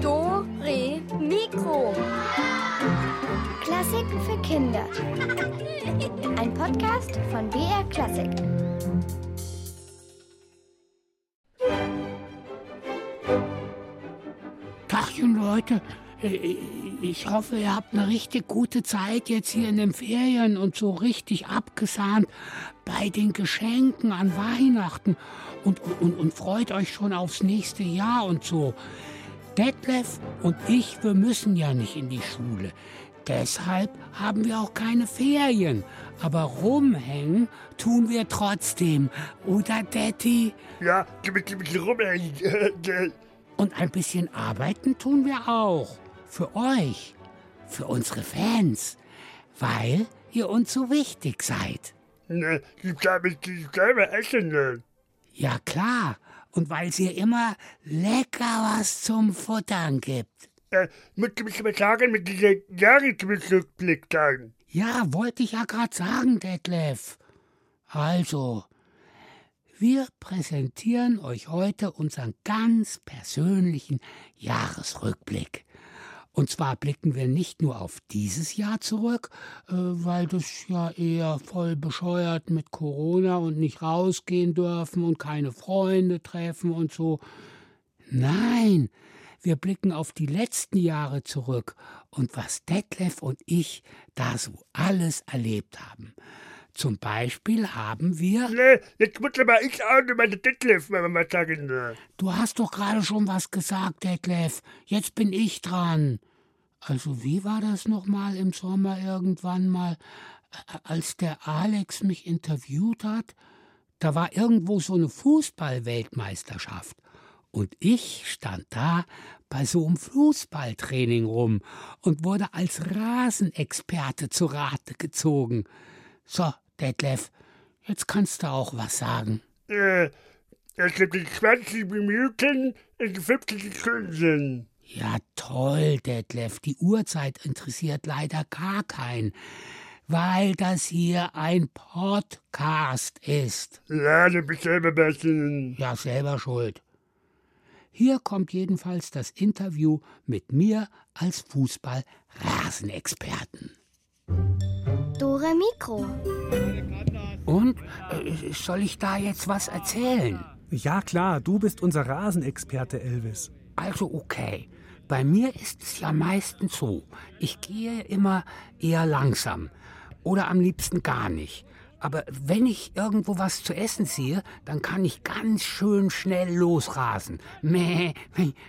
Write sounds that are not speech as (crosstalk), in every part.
Dore Mikro. Klassiken für Kinder. Ein Podcast von BR Klassik. Tachchen, Leute. Äh, Ich hoffe, ihr habt eine richtig gute Zeit jetzt hier in den Ferien und so richtig abgesahnt bei den Geschenken an Weihnachten und, und, und freut euch schon aufs nächste Jahr und so. Detlef und ich, wir müssen ja nicht in die Schule. Deshalb haben wir auch keine Ferien. Aber rumhängen tun wir trotzdem. Oder, Detti? Ja, gib mir, gib mir rum, ey. Und ein bisschen arbeiten tun wir auch. Für euch. Für unsere Fans. Weil ihr uns so wichtig seid. Ne, gib da mit selber essen. Ja klar. Und weil ihr immer lecker was zum Futtern gibt. Äh, musst du mich mal sagen, mit dieser Jahresrückblick sagen. Ja, wollte ich ja gerade sagen, Detlef. Also, wir präsentieren euch heute unseren ganz persönlichen Jahresrückblick. Und zwar blicken wir nicht nur auf dieses Jahr zurück, äh, weil das ja eher voll bescheuert mit Corona und nicht rausgehen dürfen und keine Freunde treffen und so. Nein, wir blicken auf die letzten Jahre zurück und was Detlef und ich da so alles erlebt haben. Zum Beispiel haben wir. Ne, jetzt muss aber ich auch noch mal Detlef mal mal sagen. ne? Du hast doch gerade schon was gesagt, Detlef. Jetzt bin ich dran. Also, wie war das nochmal im Sommer irgendwann mal, als der Alex mich interviewt hat? Da war irgendwo so eine Fußball-Weltmeisterschaft. Und ich stand da bei so einem Fußballtraining rum und wurde als Rasenexperte zu Rate gezogen. So, Detlef, jetzt kannst du auch was sagen. Äh, es gibt die 20 Minuten und 50 Sekunden. Ja, toll, Detlef. Die Uhrzeit interessiert leider gar keinen, weil das hier ein Podcast ist. Ja, du bist selber besser. Ja, selber schuld. Hier kommt jedenfalls das Interview mit mir als Fußball-Rasenexperten. Dore Mikro. Und äh, soll ich da jetzt was erzählen? Ja, klar, du bist unser Rasenexperte, Elvis. Also okay. Bei mir ist es ja meistens so. Ich gehe immer eher langsam. Oder am liebsten gar nicht. Aber wenn ich irgendwo was zu essen sehe, dann kann ich ganz schön schnell losrasen. Mäh,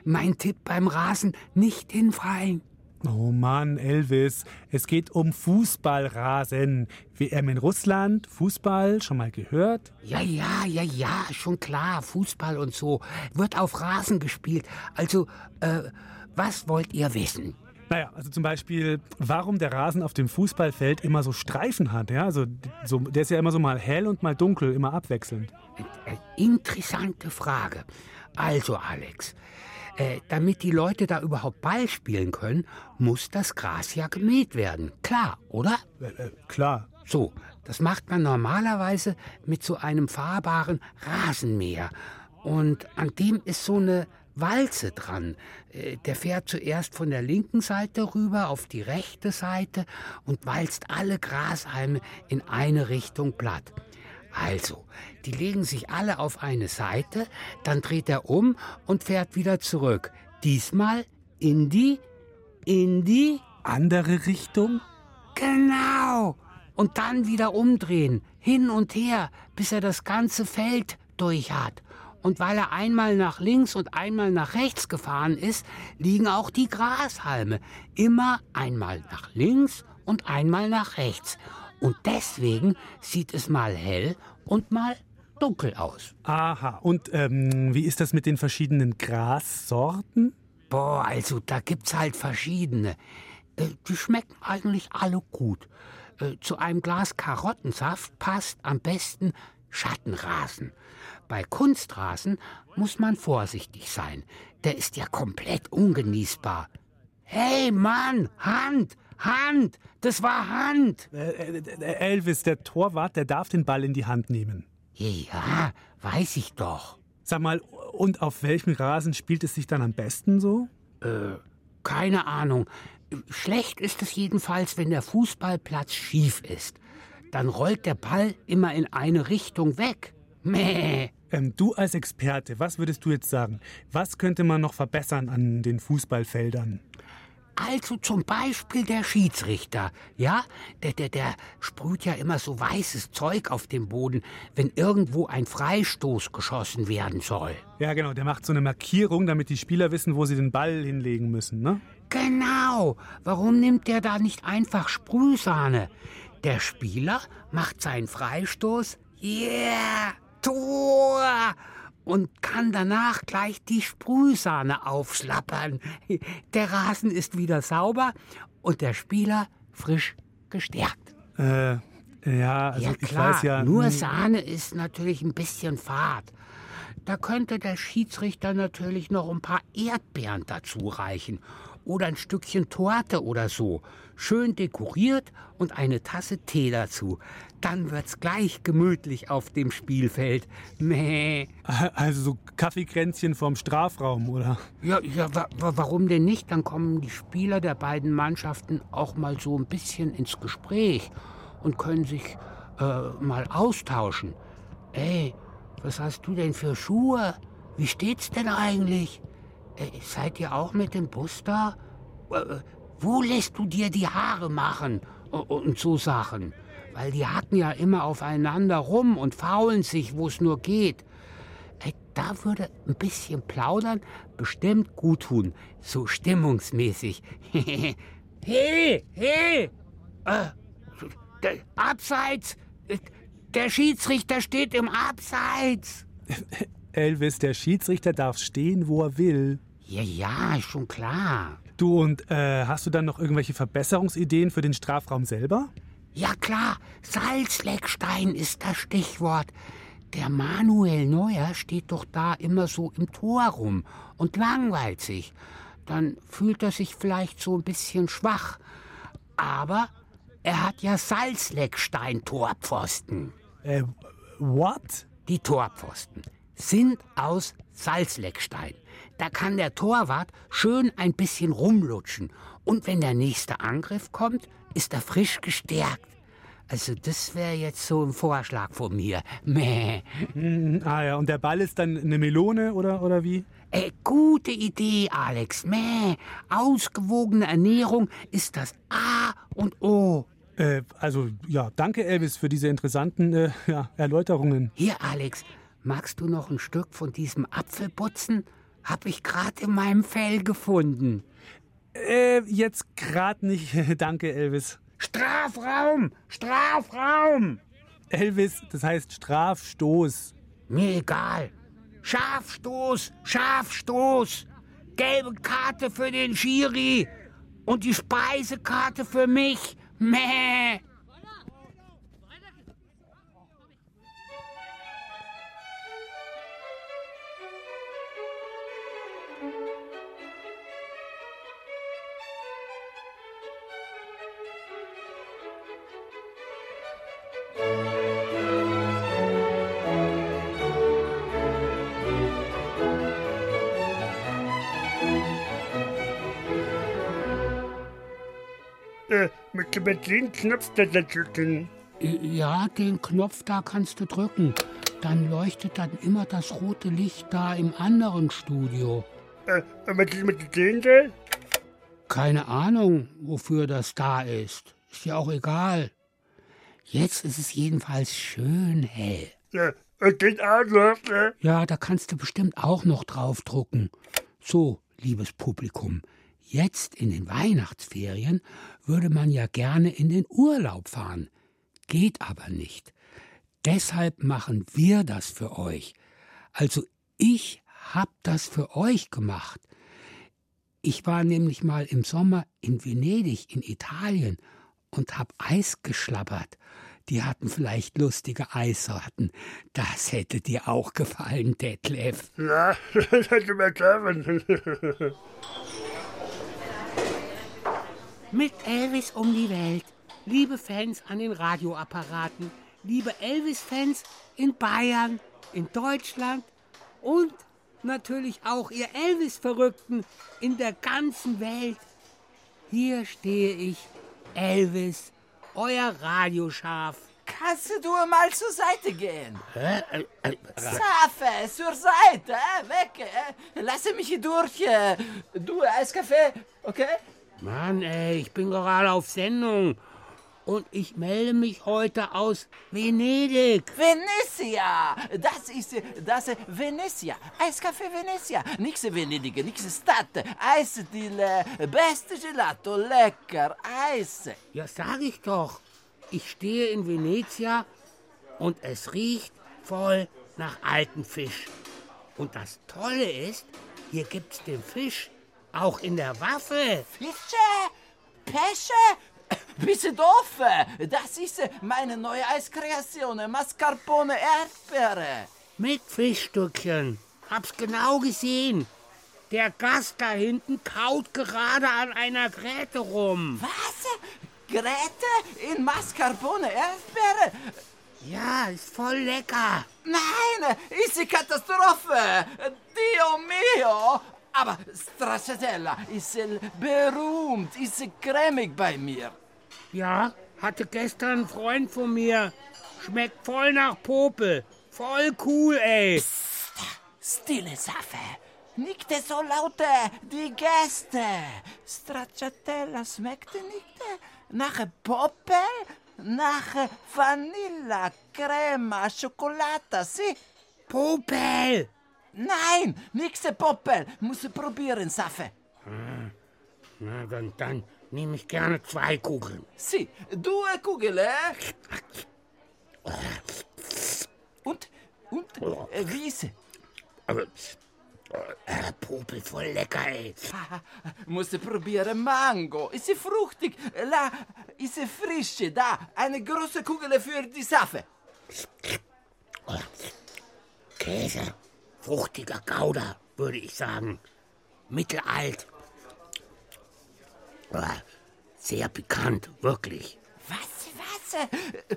mein Tipp beim Rasen, nicht hinfallen. Oh Mann, Elvis, es geht um Fußballrasen. WM in Russland, Fußball, schon mal gehört? Ja, ja, ja, ja, schon klar, Fußball und so. Wird auf Rasen gespielt. Also, äh, was wollt ihr wissen? Naja, also zum Beispiel, warum der Rasen auf dem Fußballfeld immer so Streifen hat. Ja? Also, so, der ist ja immer so mal hell und mal dunkel, immer abwechselnd. Äh, Interessante Frage. Also, Alex, äh, damit die Leute da überhaupt Ball spielen können, muss das Gras ja gemäht werden. Klar, oder? Äh, äh, klar. So, das macht man normalerweise mit so einem fahrbaren Rasenmäher. Und an dem ist so eine Walze dran. Äh, Der fährt zuerst von der linken Seite rüber auf die rechte Seite und walzt alle Grashalme in eine Richtung platt. Also, die legen sich alle auf eine Seite, dann dreht er um und fährt wieder zurück. Diesmal in die, in die, Andere Richtung? genau. Und dann wieder umdrehen, hin und her, bis er das ganze Feld durch hat. Und weil er einmal nach links und einmal nach rechts gefahren ist, liegen auch die Grashalme immer einmal nach links und einmal nach rechts. Und deswegen sieht es mal hell und mal dunkel aus. Aha. Und ähm, wie ist das mit den verschiedenen Grassorten? Boah, also da gibt's halt verschiedene. Äh, die schmecken eigentlich alle gut. Äh, zu einem Glas Karottensaft passt am besten Schattenrasen. Bei Kunstrasen muss man vorsichtig sein. Der ist ja komplett ungenießbar. Hey Mann, Hand, Hand, das war Hand. Äh, äh, Elvis, der Torwart, der darf den Ball in die Hand nehmen. Ja, weiß ich doch. Sag mal, und auf welchem Rasen spielt es sich dann am besten so? Äh, keine Ahnung. Schlecht ist es jedenfalls, wenn der Fußballplatz schief ist. Dann rollt der Ball immer in eine Richtung weg. Mäh. Ähm, du als Experte, was würdest du jetzt sagen? Was könnte man noch verbessern an den Fußballfeldern? Also zum Beispiel der Schiedsrichter, ja? Der, der, der sprüht ja immer so weißes Zeug auf den Boden, wenn irgendwo ein Freistoß geschossen werden soll. Ja, genau, der macht so eine Markierung, damit die Spieler wissen, wo sie den Ball hinlegen müssen, ne? Genau. Warum nimmt der da nicht einfach Sprühsahne? Der Spieler macht seinen Freistoß, yeah, Tor! Und kann danach gleich die Sprühsahne aufschlappern. Der Rasen ist wieder sauber und der Spieler frisch gestärkt. Äh, ja, also ja, ich klar, weiß ja. nur Sahne ist natürlich ein bisschen fad. Da könnte der Schiedsrichter natürlich noch ein paar Erdbeeren dazu reichen oder ein Stückchen Torte oder so. Schön dekoriert und eine Tasse Tee dazu. Dann wird's gleich gemütlich auf dem Spielfeld. Mäh. Also so Kaffeekränzchen vorm Strafraum, oder? Ja, ja wa wa warum denn nicht? Dann kommen die Spieler der beiden Mannschaften auch mal so ein bisschen ins Gespräch und können sich äh, mal austauschen. Ey, was hast du denn für Schuhe? Wie steht's denn eigentlich? Äh, seid ihr auch mit dem Bus da? Äh, wo lässt du dir die Haare machen? Und so Sachen. Weil die hacken ja immer aufeinander rum und faulen sich, wo es nur geht. Ey, da würde ein bisschen plaudern bestimmt gut tun. So stimmungsmäßig. (laughs) hey, hey! Äh, der, abseits! Der Schiedsrichter steht im Abseits! (laughs) Elvis, der Schiedsrichter darf stehen, wo er will. Ja, ja, ist schon klar. Du und äh, hast du dann noch irgendwelche Verbesserungsideen für den Strafraum selber? Ja klar, Salzleckstein ist das Stichwort. Der Manuel Neuer steht doch da immer so im Tor rum und langweilt sich. Dann fühlt er sich vielleicht so ein bisschen schwach. Aber er hat ja Salzleckstein-Torpfosten. Äh, what? Die Torpfosten sind aus Salzleckstein. Da kann der Torwart schön ein bisschen rumlutschen. Und wenn der nächste Angriff kommt, ist er frisch gestärkt. Also das wäre jetzt so ein Vorschlag von mir. (laughs) Mäh. Hm, ah ja, und der Ball ist dann eine Melone oder, oder wie? Äh, gute Idee, Alex. Mäh. Ausgewogene Ernährung ist das A und O. Äh, also ja, danke Elvis für diese interessanten äh, ja, Erläuterungen. Hier, Alex, magst du noch ein Stück von diesem Apfelputzen? Hab ich gerade in meinem Fell gefunden. Äh, jetzt grad nicht. (laughs) danke Elvis. Strafraum! Strafraum! Elvis, das heißt Strafstoß. Mir egal. Scharfstoß! Scharfstoß! Gelbe Karte für den Schiri! Und die Speisekarte für mich! Mäh! Äh, mit, mit dem Knopf da drücken. Ja, den Knopf da kannst du drücken. Dann leuchtet dann immer das rote Licht da im anderen Studio. Äh, ist mit dem da? Keine Ahnung, wofür das da ist. Ist ja auch egal. Jetzt ist es jedenfalls schön hell. Ja, auch noch, ne? Ja, da kannst du bestimmt auch noch draufdrucken. So, liebes Publikum, jetzt in den Weihnachtsferien würde man ja gerne in den Urlaub fahren. Geht aber nicht. Deshalb machen wir das für euch. Also ich hab das für euch gemacht. Ich war nämlich mal im Sommer in Venedig in Italien und hab Eis geschlabbert. Die hatten vielleicht lustige Eissorten. Das hätte dir auch gefallen, Detlef. Ja, (laughs) das hätte mir klappen. (laughs) Mit Elvis um die Welt. Liebe Fans an den Radioapparaten, liebe Elvis-Fans in Bayern, in Deutschland Und natürlich auch ihr Elvis-Verrückten in der ganzen Welt. Hier stehe ich, Elvis, euer Radioschaf. Kannst du mal zur Seite gehen? Hä? Äh, äh, Safe, zur Seite, weg. Äh. Lasse mich hier durch. Äh. Du, Eiskaffee, okay? Mann, ey, ich bin gerade auf Sendung. Und ich melde mich heute aus Venedig. Venezia, das ist das Venezia, Eiskaffee Venezia, nix Venedig, nix Stadt, Eisdiele, beste Gelato, lecker, Eis. Ja, sag ich doch. Ich stehe in Venezia und es riecht voll nach altem Fisch. Und das Tolle ist, hier gibt's den Fisch auch in der Waffel. Fische, Pesche, (coughs) Bist doof? Das ist meine neue Eiskreation, Mascarpone Erdbeere. Mit Fischstückchen. Hab's genau gesehen. Der Gast da hinten kaut gerade an einer Gräte rum. Was? Gräte in Mascarpone Erdbeere? Ja, ist voll lecker. Nein, ist die Katastrophe. Dio mio. Aber Stracciatella ist berühmt, ist cremig bei mir. Ja, hatte gestern ein Freund von mir. Schmeckt voll nach Popel. Voll cool, ey. Psst, stille Sache. Nicht so laute, die Gäste. Stracciatella schmeckt nicht nach Popel, nach Vanilla, Crema, Schokolade, si? Popel! Nein, nix Popel. Muss probieren, Safe. Ah, na, dann, dann nehme ich gerne zwei Kugeln. Si, due Kugeln, eh? Und, und, äh, wie ist sie? Aber, äh, Popel voll lecker, ey. Musst probieren Mango. Ist sie fruchtig? La, ist sie frische? Da, eine große Kugel für die Safe. Käse, fruchtiger Gouda, würde ich sagen. Mittelalt. Sehr pikant, wirklich. Was, was?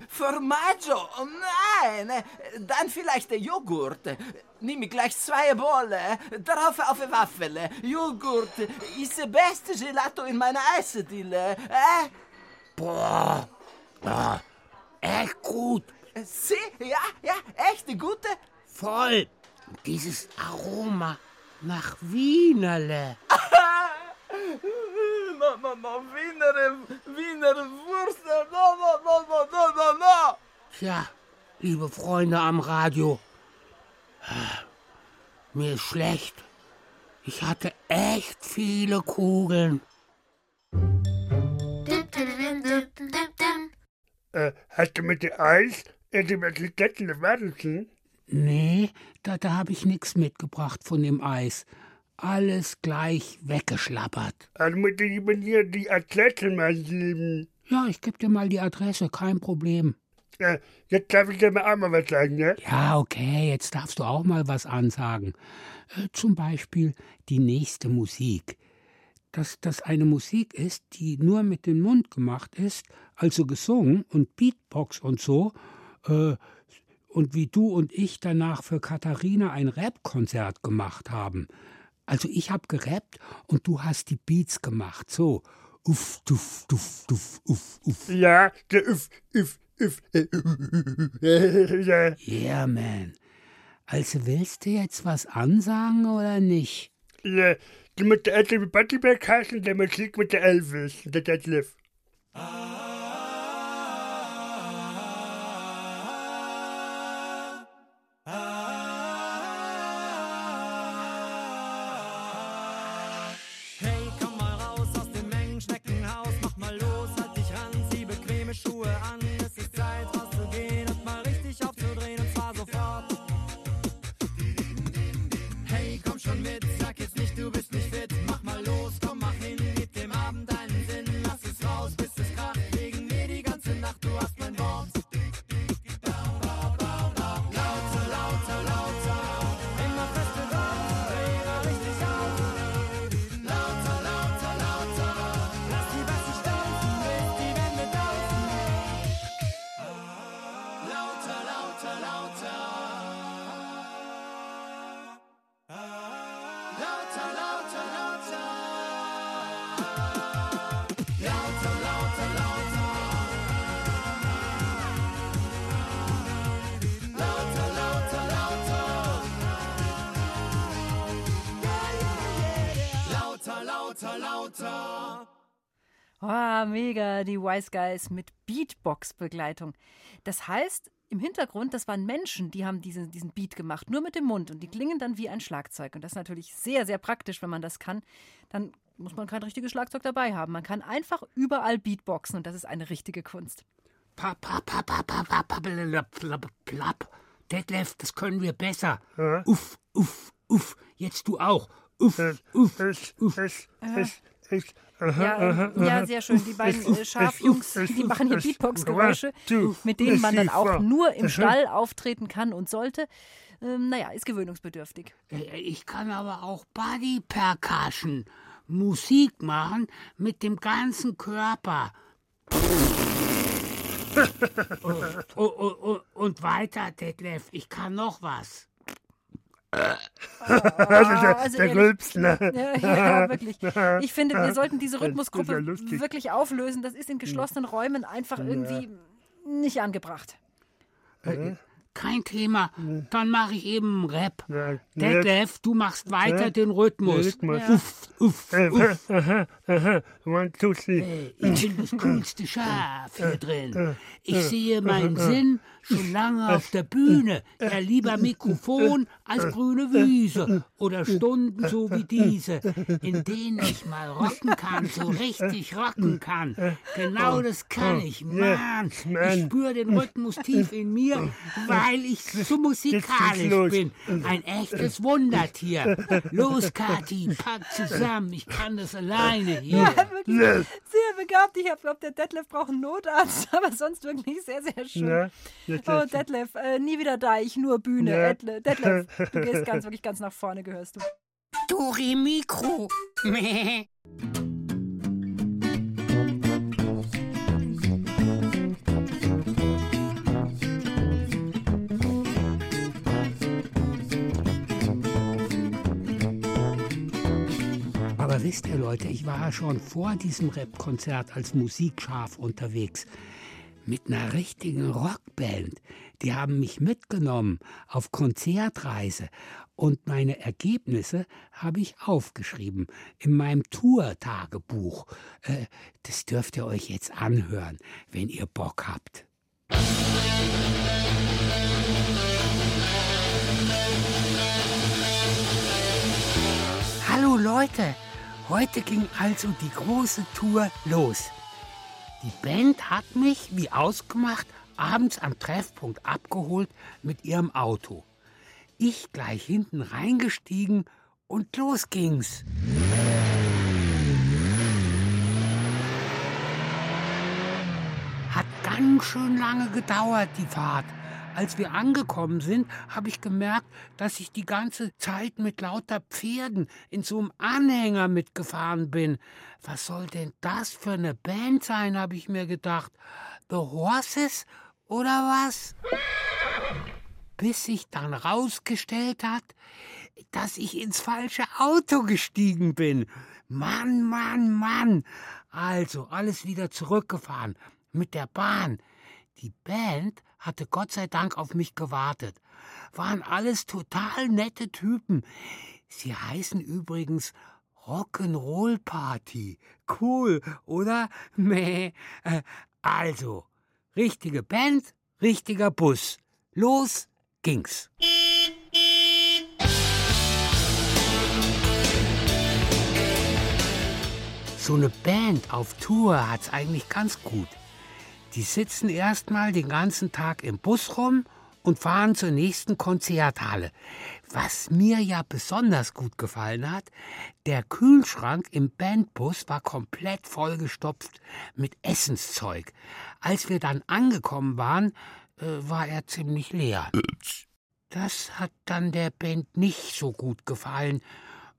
Formaggio? Oh nein! Dann vielleicht der Joghurt. Nimm ich gleich zwei Bolle. Drauf auf eine Waffel. Joghurt ist der beste Gelato in meiner Eisdiele. Äh? Boah, oh, echt gut. Sie? Ja, ja, echt gute? Voll. Dieses Aroma nach Wienerle. (laughs) no, no, Wiener, Wiener Wurst, no, no, no, no, no, no, no. Tja, liebe Freunde am Radio, mir ist schlecht. Ich hatte echt viele Kugeln. Äh, hast du mit dem Eis irgendwelche letzten Warnchen? Nee, da, da habe ich nichts mitgebracht von dem Eis. Alles gleich weggeschlappert. Also muss ich lieber dir die Adresse mal geben. Ja, ich gebe dir mal die Adresse, kein Problem. Äh, jetzt darf ich dir mal auch mal was sagen, ne? Ja, okay, jetzt darfst du auch mal was ansagen. Äh, zum Beispiel die nächste Musik. Dass das eine Musik ist, die nur mit dem Mund gemacht ist, also gesungen und Beatbox und so, äh, und wie du und ich danach für Katharina ein Rap-Konzert gemacht haben. Also ich habe gerappt und du hast die Beats gemacht. So. Uff, duff, duff, duff, uff, uff. Ja, der uff, uff, uff. (laughs) ja. Yeah, man. Also willst du jetzt was ansagen oder nicht? Ja, du musst der mit Buddyback heißen, der Musik mit der Elvis, der Deadlift. Hey, Ah, mega, die Wise Guys mit Beatbox-Begleitung. Das heißt, im Hintergrund, das waren Menschen, die haben diese, diesen Beat gemacht, nur mit dem Mund und die klingen dann wie ein Schlagzeug. Und das ist natürlich sehr, sehr praktisch, wenn man das kann. Dann muss man kein richtiges Schlagzeug dabei haben. Man kann einfach überall Beatboxen und das ist eine richtige Kunst. Detlef, das können wir besser. Uff, uff, uff. Jetzt du auch. Uff, uff, uff. ich, Ja, äh, ja, sehr schön. Die beiden äh, Schafjungs, die machen hier Beatbox-Geräusche, mit denen man dann auch nur im Stall auftreten kann und sollte. Ähm, naja, ist gewöhnungsbedürftig. Äh, Ich kann aber auch Body Percussion. Musik machen mit dem ganzen Körper. (laughs) und, und, und weiter, Detlef, ich kann noch was. also der. Rülps, ne? (laughs) Ja, ja, wirklich. Ich finde, wir sollten diese ja Rhythmusgruppe lustig. wirklich auflösen. Das ist in geschlossenen Räumen einfach irgendwie nicht angebracht. Kein Thema. Dann mache ich eben Rap. Ja, Detlef, du machst weiter den Rhythmus. Rhythmus. Uff, uff, uff. Aha, aha, one, two, three. Ich bin das coolste Schaf hier drin. Ich sehe meinen Sinn schon lange auf der Bühne. Ja, lieber Mikrofon als grüne Wiese. Oder Stunden so wie diese, in denen ich mal rocken kann, so richtig rocken kann. Genau das kann ich, Mann. Ich spüre den Rhythmus tief in mir, weil ich so musikalisch bin. Ein echtes Wundertier. Los, Kathi, pack zusammen. Ich kann das alleine hier. Ja, wirklich sehr begabt. Ich glaube, der Detlef braucht einen Notarzt, (laughs) aber sonst wirklich sehr, sehr schön. Oh. Detlef, äh, nie wieder Deich, nur Bühne. Detlef, du gehst (laughs) ganz, wirklich ganz nach vorne, gehörst du. Dori Mikro. (laughs) Aber wisst ihr Leute, ich war ja schon vor diesem Rap-Konzert als Musikschaf unterwegs. Mit einer richtigen Rockband. Die haben mich mitgenommen auf Konzertreise. Und meine Ergebnisse habe ich aufgeschrieben in meinem Tour-Tagebuch. Äh, das dürft ihr euch jetzt anhören, wenn ihr Bock habt. Hallo Leute, heute ging also die große Tour los. Die Band hat mich, wie ausgemacht, abends am Treffpunkt abgeholt mit ihrem Auto. Ich gleich hinten reingestiegen und los ging's. Hat ganz schön lange gedauert, die Fahrt. Als wir angekommen sind, habe ich gemerkt, dass ich die ganze Zeit mit lauter Pferden in so einem Anhänger mitgefahren bin. Was soll denn das für eine Band sein, habe ich mir gedacht. The Horses oder was? Bis sich dann rausgestellt hat, dass ich ins falsche Auto gestiegen bin. Mann, Mann, Mann. Also alles wieder zurückgefahren mit der Bahn. Die Band hatte Gott sei Dank auf mich gewartet. Waren alles total nette Typen. Sie heißen übrigens Rock'n'Roll Party. Cool, oder? (laughs) Meh. Äh, Also, richtige Band, richtiger Bus. Los ging's. So eine Band auf Tour hat's eigentlich ganz gut. Die sitzen erstmal den ganzen Tag im Bus rum und fahren zur nächsten Konzerthalle. Was mir ja besonders gut gefallen hat, der Kühlschrank im Bandbus war komplett vollgestopft mit Essenszeug. Als wir dann angekommen waren, äh, war er ziemlich leer. Das hat dann der Band nicht so gut gefallen,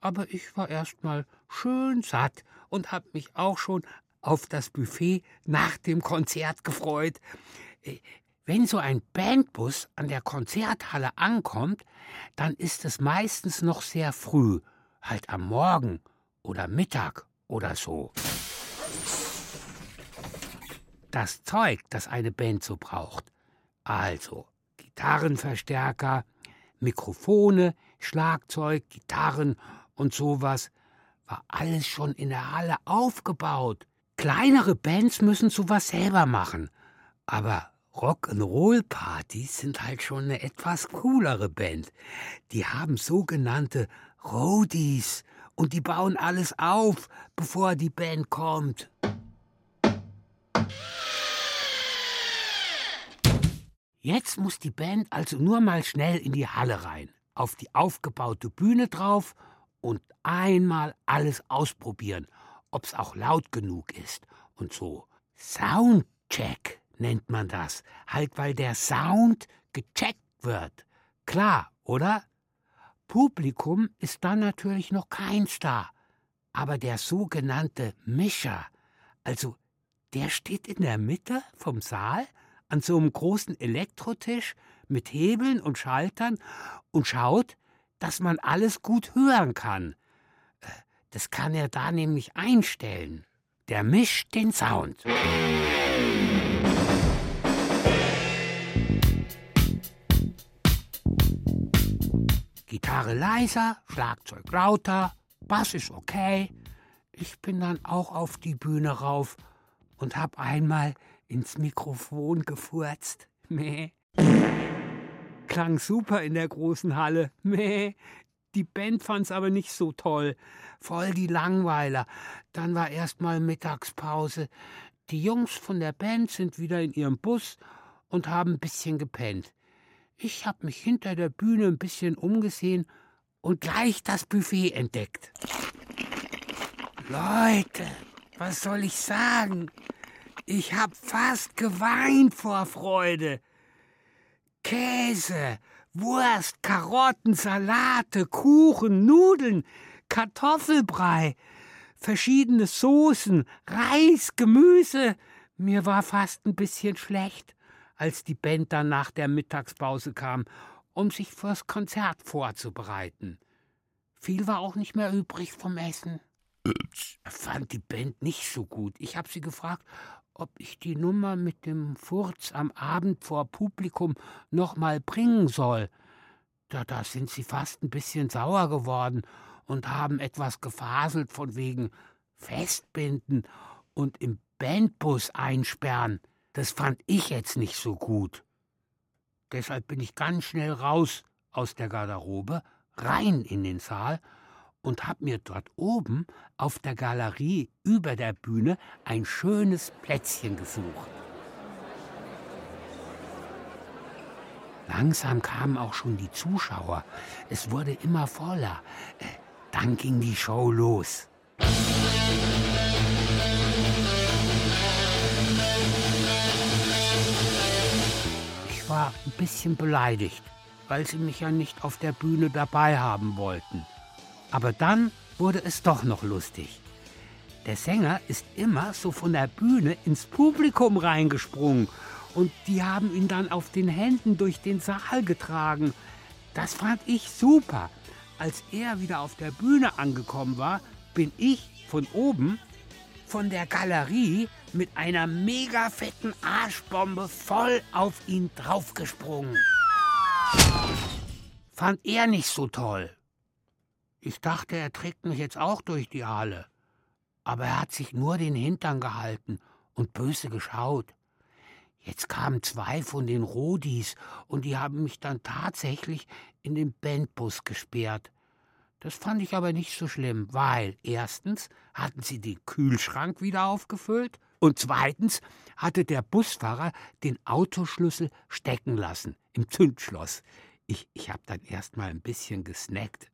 aber ich war erstmal schön satt und hab mich auch schon auf das Buffet nach dem Konzert gefreut. Äh, Wenn so ein Bandbus an der Konzerthalle ankommt, dann ist es meistens noch sehr früh. Halt am Morgen oder Mittag oder so. Das Zeug, das eine Band so braucht. Also Gitarrenverstärker, Mikrofone, Schlagzeug, Gitarren und sowas, war alles schon in der Halle aufgebaut. Kleinere Bands müssen sowas selber machen. Aber Rock'n'Roll-Partys sind halt schon eine etwas coolere Band. Die haben sogenannte Roadies und die bauen alles auf, bevor die Band kommt. Jetzt muss die Band also nur mal schnell in die Halle rein, auf die aufgebaute Bühne drauf und einmal alles ausprobieren, ob's auch laut genug ist und so. Soundcheck nennt man das, halt weil der Sound gecheckt wird. Klar, oder? Publikum ist dann natürlich noch keins da, aber der sogenannte Mischer, also der steht in der Mitte vom Saal an so einem großen Elektrotisch mit Hebeln und Schaltern und schaut, dass man alles gut hören kann. Das kann er da nämlich einstellen. Der mischt den Sound. Gitarre leiser, Schlagzeug lauter, Bass ist okay. Ich bin dann auch auf die Bühne rauf und hab einmal ins Mikrofon gefurzt. Meh. Klang super in der großen Halle. Meh. Die Band fand's aber nicht so toll. Voll die Langweiler. Dann war erst mal Mittagspause. Die Jungs von der Band sind wieder in ihrem Bus und haben ein bisschen gepennt. Ich hab mich hinter der Bühne ein bisschen umgesehen und gleich das Buffet entdeckt. Leute, was soll ich sagen? Ich hab fast geweint vor Freude. Käse, Wurst, Karotten, Salate, Kuchen, Nudeln, Kartoffelbrei, verschiedene Soßen, Reis, Gemüse. Mir war fast ein bisschen schlecht, als die Band dann nach der Mittagspause kam, um sich fürs Konzert vorzubereiten. Viel war auch nicht mehr übrig vom Essen. Fand die Band nicht so gut. Ich habe sie gefragt, ob ich die Nummer mit dem Furz am Abend vor Publikum noch mal bringen soll. Da, da sind sie fast ein bisschen sauer geworden und haben etwas gefaselt von wegen Festbinden und im Bandbus einsperren. Das fand ich jetzt nicht so gut. Deshalb bin ich ganz schnell raus aus der Garderobe, rein in den Saal und hab mir dort oben auf der Galerie über der Bühne ein schönes Plätzchen gesucht. Langsam kamen auch schon die Zuschauer. Es wurde immer voller. Äh, dann ging die Show los. Ich war ein bisschen beleidigt, weil sie mich ja nicht auf der Bühne dabei haben wollten. Aber dann wurde es doch noch lustig. Der Sänger ist immer so von der Bühne ins Publikum reingesprungen und die haben ihn dann auf den Händen durch den Saal getragen. Das fand ich super. Als er wieder auf der Bühne angekommen war, bin ich von oben von der Galerie mit einer mega fetten Arschbombe voll auf ihn draufgesprungen. Fand er nicht so toll. Ich dachte, er trägt mich jetzt auch durch die Halle. Aber er hat sich nur den Hintern gehalten und böse geschaut. Jetzt kamen zwei von den Rodis und die haben mich dann tatsächlich in den Bandbus gesperrt. Das fand ich aber nicht so schlimm, weil erstens hatten sie den Kühlschrank wieder aufgefüllt und zweitens hatte der Busfahrer den Autoschlüssel stecken lassen im Zündschloss. Ich, ich habe dann erst mal ein bisschen gesnackt.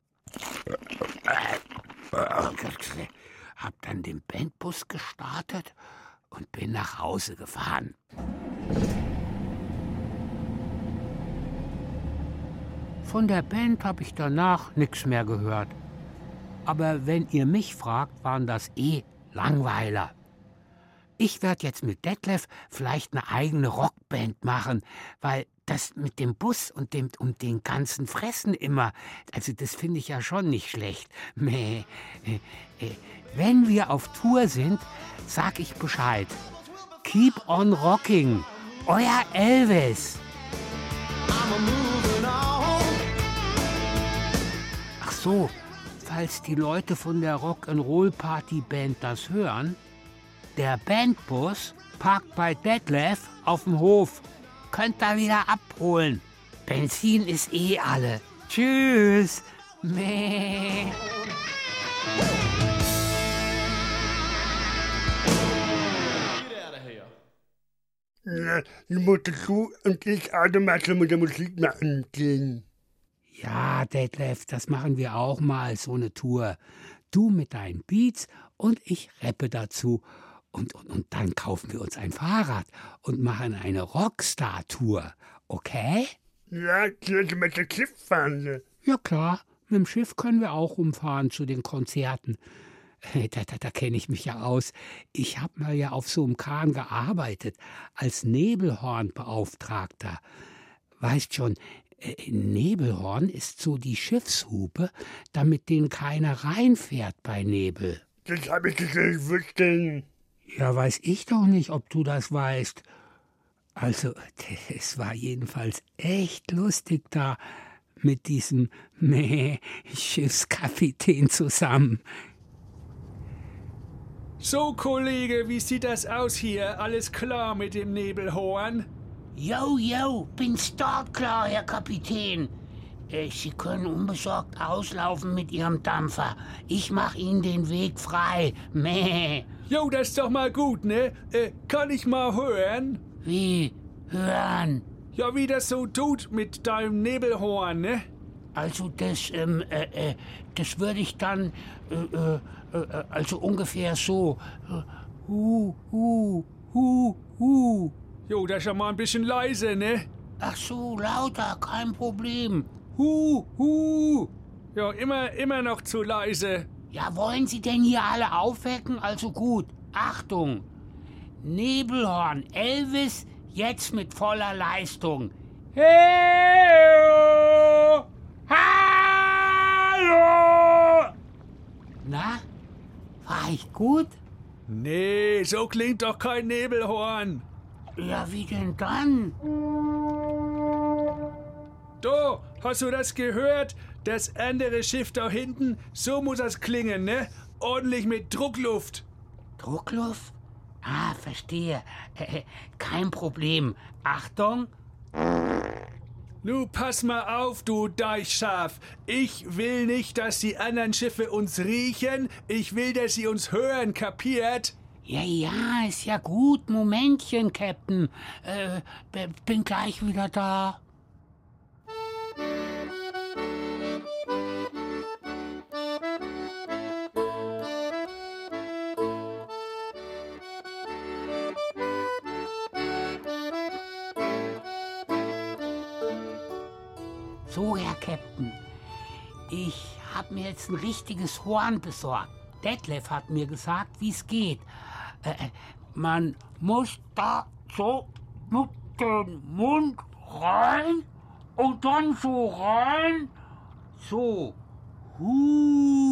Hab dann den Bandbus gestartet und bin nach Hause gefahren. Von der Band habe ich danach nichts mehr gehört. Aber wenn ihr mich fragt, waren das eh Langweiler. Ich werde jetzt mit Detlef vielleicht eine eigene Rockband machen, weil das mit dem Bus und dem und den ganzen Fressen immer, also das finde ich ja schon nicht schlecht. (laughs) Äh, äh, Wenn wir auf Tour sind, sag ich Bescheid. Keep on rocking. Euer Elvis. Ach so, falls die Leute von der Rock'n'Roll-Party-Band das hören, der Bandbus parkt bei Detlef auf dem Hof. Könnt ihr wieder abholen. Benzin ist eh alle. Tschüss. Meh. Na, die Mutter du und ich automatisch mit der Musik machen gehen. Ja, Detlef, das machen wir auch mal, so eine Tour. Du mit deinen Beats und ich rappe dazu. Und, und, und dann kaufen wir uns ein Fahrrad und machen eine Rockstar-Tour. Okay? Ja, mit der Schiff fahren. Ja klar, mit dem Schiff können wir auch rumfahren zu den Konzerten. Da, da, da kenne ich mich ja aus. Ich habe mal ja auf so einem Kahn gearbeitet, als Nebelhornbeauftragter. Weißt schon, äh, Nebelhorn ist so die Schiffshupe, damit denen keiner reinfährt bei Nebel. Das habe ich nicht gewusst. Ja, weiß ich doch nicht, ob du das weißt. Also, (laughs) es war jedenfalls echt lustig da mit diesem Meh Schiffskapitän zusammen. So, Kollege, wie sieht das aus hier? Alles klar mit dem Nebelhorn? Jo, jo, bin startklar, Herr Kapitän. Äh, Sie können unbesorgt auslaufen mit Ihrem Dampfer. Ich mach Ihnen den Weg frei. Meh. Jo, das ist doch mal gut, ne? Äh, kann ich mal hören? Wie? Hören. Ja, wie das so tut mit deinem Nebelhorn, ne? Also das, ähm, äh, äh, das würde ich dann, äh, äh, äh, also ungefähr so. Hu, hu, hu, hu. Jo, das ist ja mal ein bisschen leise, ne? Ach so, lauter, kein Problem. Hu, hu. Ja, immer, immer noch zu leise. Ja, wollen Sie denn hier alle aufwecken? Also gut, Achtung. Nebelhorn, Elvis, jetzt mit voller Leistung. Hey! Hallo! Na, war ich gut? Nee, so klingt doch kein Nebelhorn. Ja, wie denn dann? Du, hast du das gehört? Das andere Schiff da hinten, so muss das klingen, ne? Ordentlich mit Druckluft. Druckluft? Ah, verstehe. Äh, äh, kein Problem. Achtung. Nu, pass mal auf, du Deichschaf. Ich will nicht, dass die anderen Schiffe uns riechen. Ich will, dass sie uns hören, kapiert? Ja, ja, ist ja gut. Momentchen, Captain. Äh, bin gleich wieder da. Mir jetzt ein richtiges Horn besorgt. Detlef hat mir gesagt, wie es geht. Äh, äh, man muss da so mit dem Mund rein und dann so rein. So. Huh.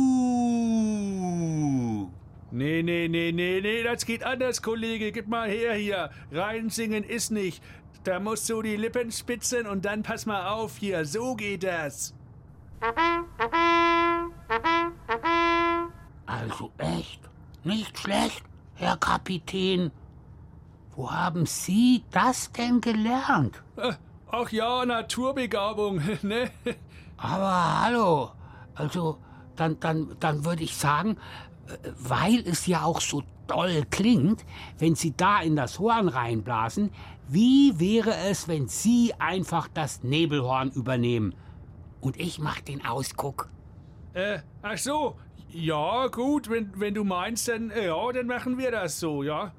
Nee, nee, nee, nee, nee, das geht anders, Kollege. Gib mal her hier. Reinsingen ist nicht. Da musst du die Lippen spitzen und dann pass mal auf hier. So geht das. (laughs) Also echt, nicht schlecht, Herr Kapitän. Wo haben Sie das denn gelernt? Äh, Ach ja, Naturbegabung, (laughs) ne? Aber hallo, also dann, dann, dann würde ich sagen, äh, weil es ja auch so doll klingt, wenn Sie da in das Horn reinblasen, wie wäre es, wenn Sie einfach das Nebelhorn übernehmen? Und ich mach den Ausguck. Äh, ach so. Ja, gut, wenn, wenn du meinst, dann, äh, ja, dann machen wir das so, ja?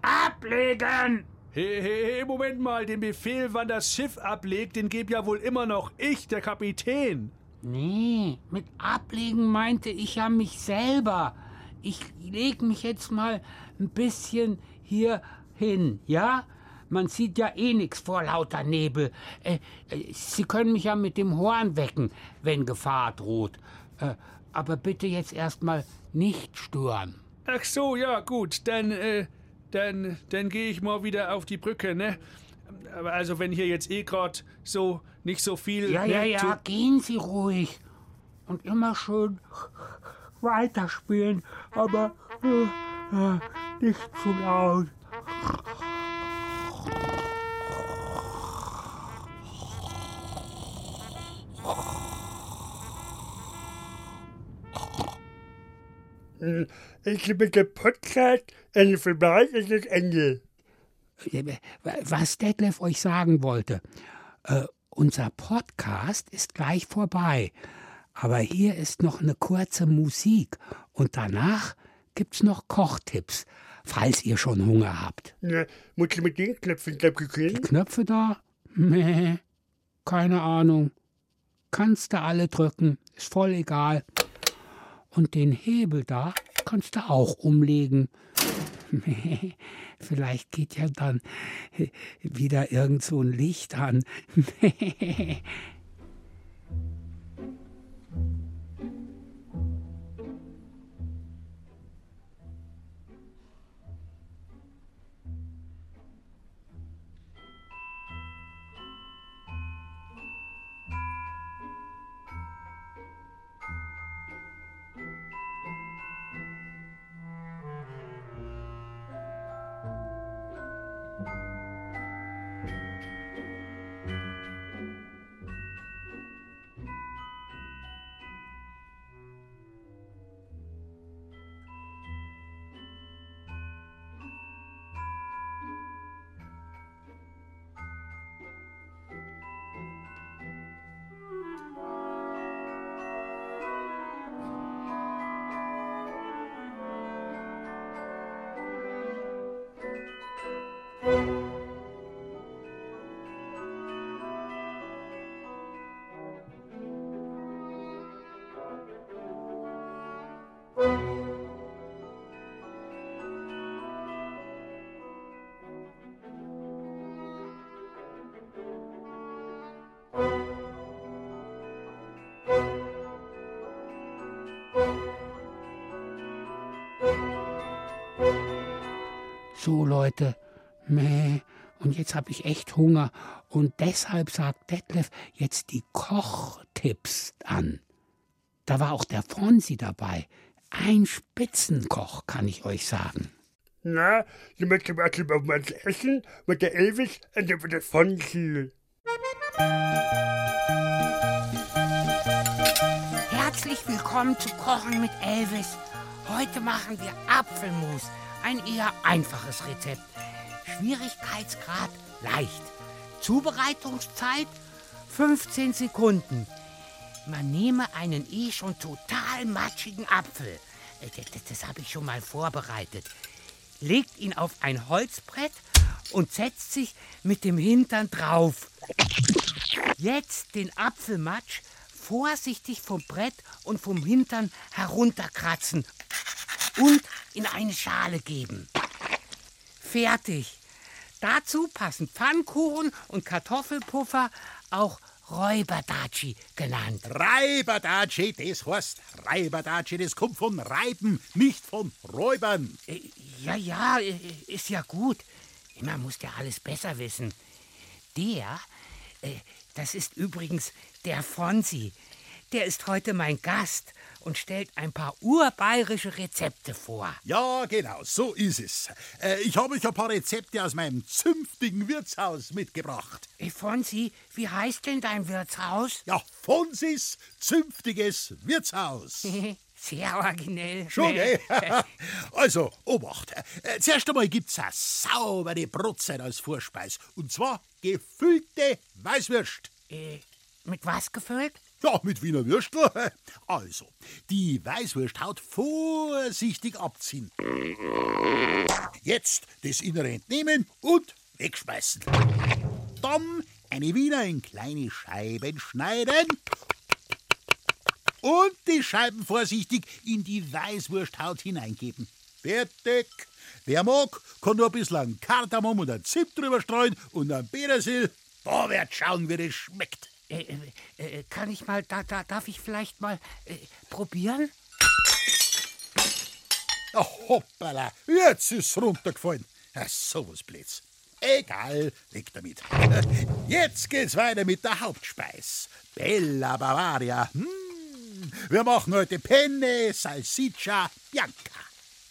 Ablegen! Hey, hey, hey, Moment mal, den Befehl, wann das Schiff ablegt, den geb ja wohl immer noch ich, der Kapitän. Nee, mit ablegen meinte ich ja mich selber. Ich leg mich jetzt mal ein bisschen hier hin, ja? Man sieht ja eh nix vor lauter Nebel. Äh, äh, Sie können mich ja mit dem Horn wecken, wenn Gefahr droht. Äh, aber bitte jetzt erstmal nicht stören. Ach so, ja, gut. Dann, äh, dann, dann gehe ich mal wieder auf die Brücke, ne? Aber also, wenn hier jetzt eh grad so nicht so viel. Ja, ne, ja, ja, gehen Sie ruhig. Und immer schön weiterspielen, aber äh, äh, nicht zu laut. Hm, Ich bin der Podcast, eine vorbei ist das Ende. Was Detlef euch sagen wollte, äh, unser Podcast ist gleich vorbei. Aber hier ist noch eine kurze Musik und danach gibt's noch Kochtipps, falls ihr schon Hunger habt. Na, muss ich mit den Knöpfen da Die Knöpfe da? Meh, keine Ahnung. Kannst du alle drücken, ist voll egal. Und den Hebel da kannst du auch umlegen. (laughs) Vielleicht geht ja dann wieder irgend so ein Licht an. (laughs) So Leute, meh, und jetzt habe ich echt Hunger. Und deshalb sagt Detlef jetzt die Kochtipps an. Da war auch der Fonsi dabei. Ein Spitzenkoch, kann ich euch sagen. Na, Sie möchten was über was essen mit der Elvis und dann wird das von viel. Herzlich willkommen zu Kochen mit Elvis. Heute machen wir Apfelmus. Ein eher einfaches Rezept. Schwierigkeitsgrad leicht. Zubereitungszeit 15 Sekunden. Man nehme einen eh schon total matschigen Apfel. Äh, Das, das, das habe ich schon mal vorbereitet. Legt ihn auf ein Holzbrett und setzt sich mit dem Hintern drauf. Jetzt den Apfelmatsch vorsichtig vom Brett und vom Hintern herunterkratzen und in eine Schale geben. Fertig. Dazu passen Pfannkuchen und Kartoffelpuffer, auch Räuberdatschi genannt. Reibadatschi, das heißt Reibadatschi, das kommt von Reiben, nicht von Räubern. Äh, Ja, ja, äh, ist ja gut. Man muss ja alles besser wissen. Der, äh, das ist übrigens der Fonsi. Der ist heute mein Gast und stellt ein paar urbayerische Rezepte vor. Ja, genau, so ist es. Äh, ich habe euch ein paar Rezepte aus meinem zünftigen Wirtshaus mitgebracht. Hey, Fonsi, wie heißt denn dein Wirtshaus? Ja, Fonsis zünftiges Wirtshaus. (laughs) Sehr originell. Schon, eh? (laughs) Also, Obacht. Äh, Zuerst einmal gibt's eine saubere Brotzeit als Vorspeis. Und zwar gefüllte Weißwürst. Äh, mit was gefüllt? Ja, mit Wiener Würstel. (laughs) Also, die Weißwursthaut vorsichtig abziehen. Jetzt das Innere entnehmen und wegschmeißen. Dann eine Wiener in kleine Scheiben schneiden. Und die Scheiben vorsichtig in die Weißwursthaut hineingeben. Fertig. Wer mag, kann nur ein bisschen Kardamom und ein Zimt drüber streuen und ein Petersil. Da wird schauen, wie das schmeckt. Äh, äh, äh, kann ich mal, da, da, darf ich vielleicht mal äh, probieren? Ach, hoppala, jetzt ist's runtergefallen. Ja, sowas Blitz. Egal, weg damit. (laughs) Jetzt geht's weiter mit der Hauptspeis. Bella Bavaria. Hm. Wir machen heute Penne Salsiccia Bianca.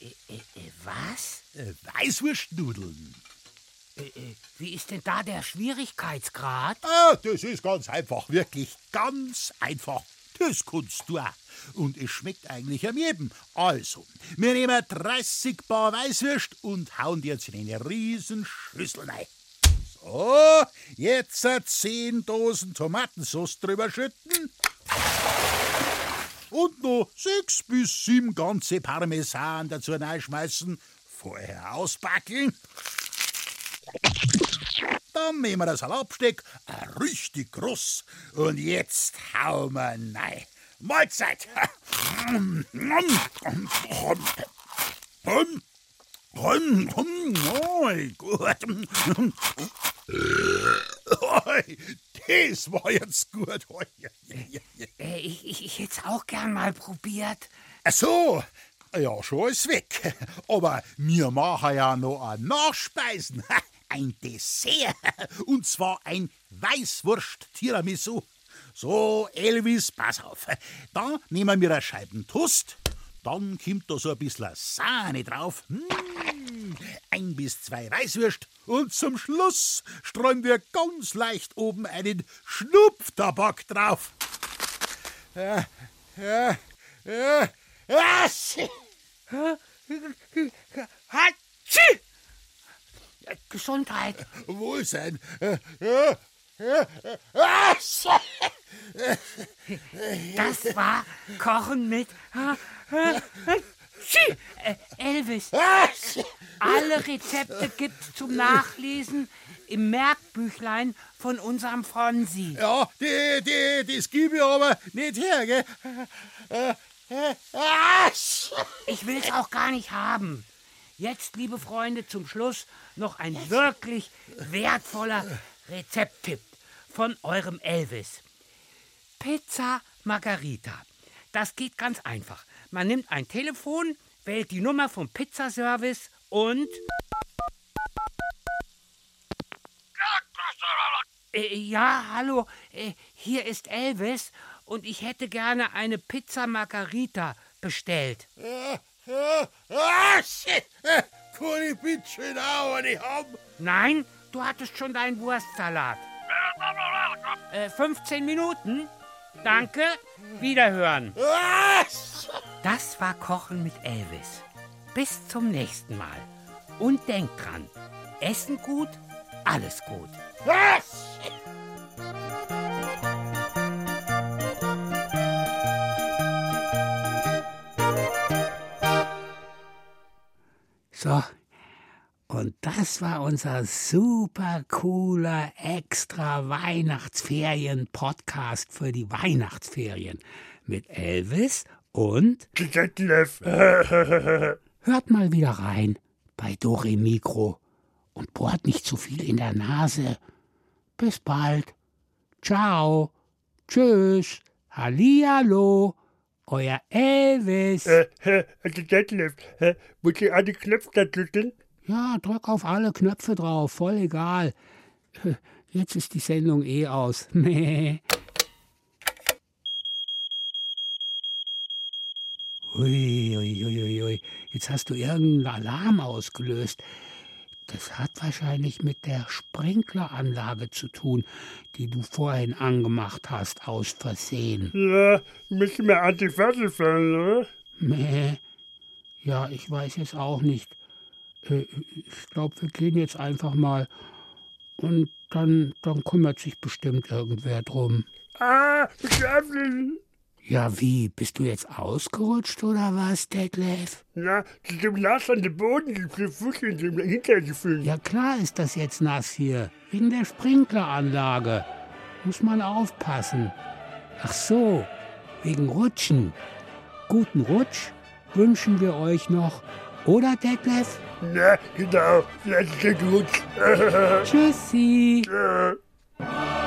Äh, äh, äh, was? Äh, Weißwurstnudeln. Äh, äh, wie ist denn da der Schwierigkeitsgrad? Ah, das ist ganz einfach, wirklich ganz einfach. Das kannst du auch. Und es schmeckt eigentlich am jedem. Also, wir nehmen 30 Bar Weißwürst und hauen die jetzt in eine riesen Schüssel rein. So, jetzt 10 Dosen Tomatensauce drüber schütten. Und noch 6 bis 7 ganze Parmesan dazu reinschmeißen. Vorher ausbackeln. Dann nehmen wir das Salatbesteck, äh, richtig groß. Und jetzt hauen wir rein. Mahlzeit! Das war jetzt gut. Äh, ich, ich, ich hätte auch gern mal probiert. Ach so, ja, schon ist weg. Aber wir machen ja noch ein Nachspeisen. (laughs) Ein Dessert. Und zwar ein Weißwurst-Tiramisu. So, Elvis, pass auf. Da nehmen wir eine Scheiben Toast. Dann kommt da so ein bisschen Sahne drauf. Mmh, ein bis zwei Weißwürst. Und zum Schluss streuen wir ganz leicht oben einen Schnupftabak drauf. Ja, ja, ja, ja. Hatschi! Gesundheit. Wohlsein. Das war Kochen mit Elvis. Alle Rezepte gibt's zum Nachlesen im Merkbüchlein von unserem Fonsi. Ja, die, die, das gebe ich aber nicht her, gell? Ich will's auch gar nicht haben. Jetzt, liebe Freunde, zum Schluss noch ein wirklich wertvoller Rezepttipp von eurem Elvis. Pizza Margarita. Das geht ganz einfach. Man nimmt ein Telefon, wählt die Nummer vom Pizzaservice und. Äh, ja, hallo, äh, hier ist Elvis und ich hätte gerne eine Pizza Margarita bestellt. Ah, shit! Kann ich bitte auch nicht haben? Nein, du hattest schon deinen Wurstsalat. Äh, 15 Minuten? Danke, wiederhören. Das war Kochen mit Elvis. Bis zum nächsten Mal. Und denkt dran, Essen gut, alles gut. So, und das war unser super cooler extra Weihnachtsferien-Podcast für die Weihnachtsferien mit Elvis und Detlef. (laughs) hört mal wieder rein bei Dore Mikro und bohrt nicht zu viel in der Nase. Bis bald. Ciao. Tschüss. Hallihallo. Euer Elvis. Äh, äh, Detlef, äh, muss ich alle Knöpfe da drücken? Ja, drück auf alle Knöpfe drauf, voll egal. Jetzt ist die Sendung eh aus. (laughs) Ui, ui, ui, ui. Jetzt hast du irgendeinen Alarm ausgelöst. Das hat wahrscheinlich mit der Sprinkleranlage zu tun, die du vorhin angemacht hast, aus Versehen. Ja, müssen wir Antifassel fahren, oder? Meh. Ja, ich weiß es auch nicht. Äh, Ich glaube, wir gehen jetzt einfach mal. Und dann, dann kümmert sich bestimmt irgendwer drum. Ah, schlafen. Ja, wie? Bist du jetzt ausgerutscht oder was, Detlef? Na, zu dem Glas an den Boden, die vier Fuß in dem Hintern gefüllt. Ja, klar ist das jetzt nass hier. Wegen der Sprinkleranlage. Muss man aufpassen. Ach so, wegen Rutschen. Guten Rutsch wünschen wir euch noch Oder, Detlef? Na, genau. Das ist gut. (laughs) Tschüssi. Äh.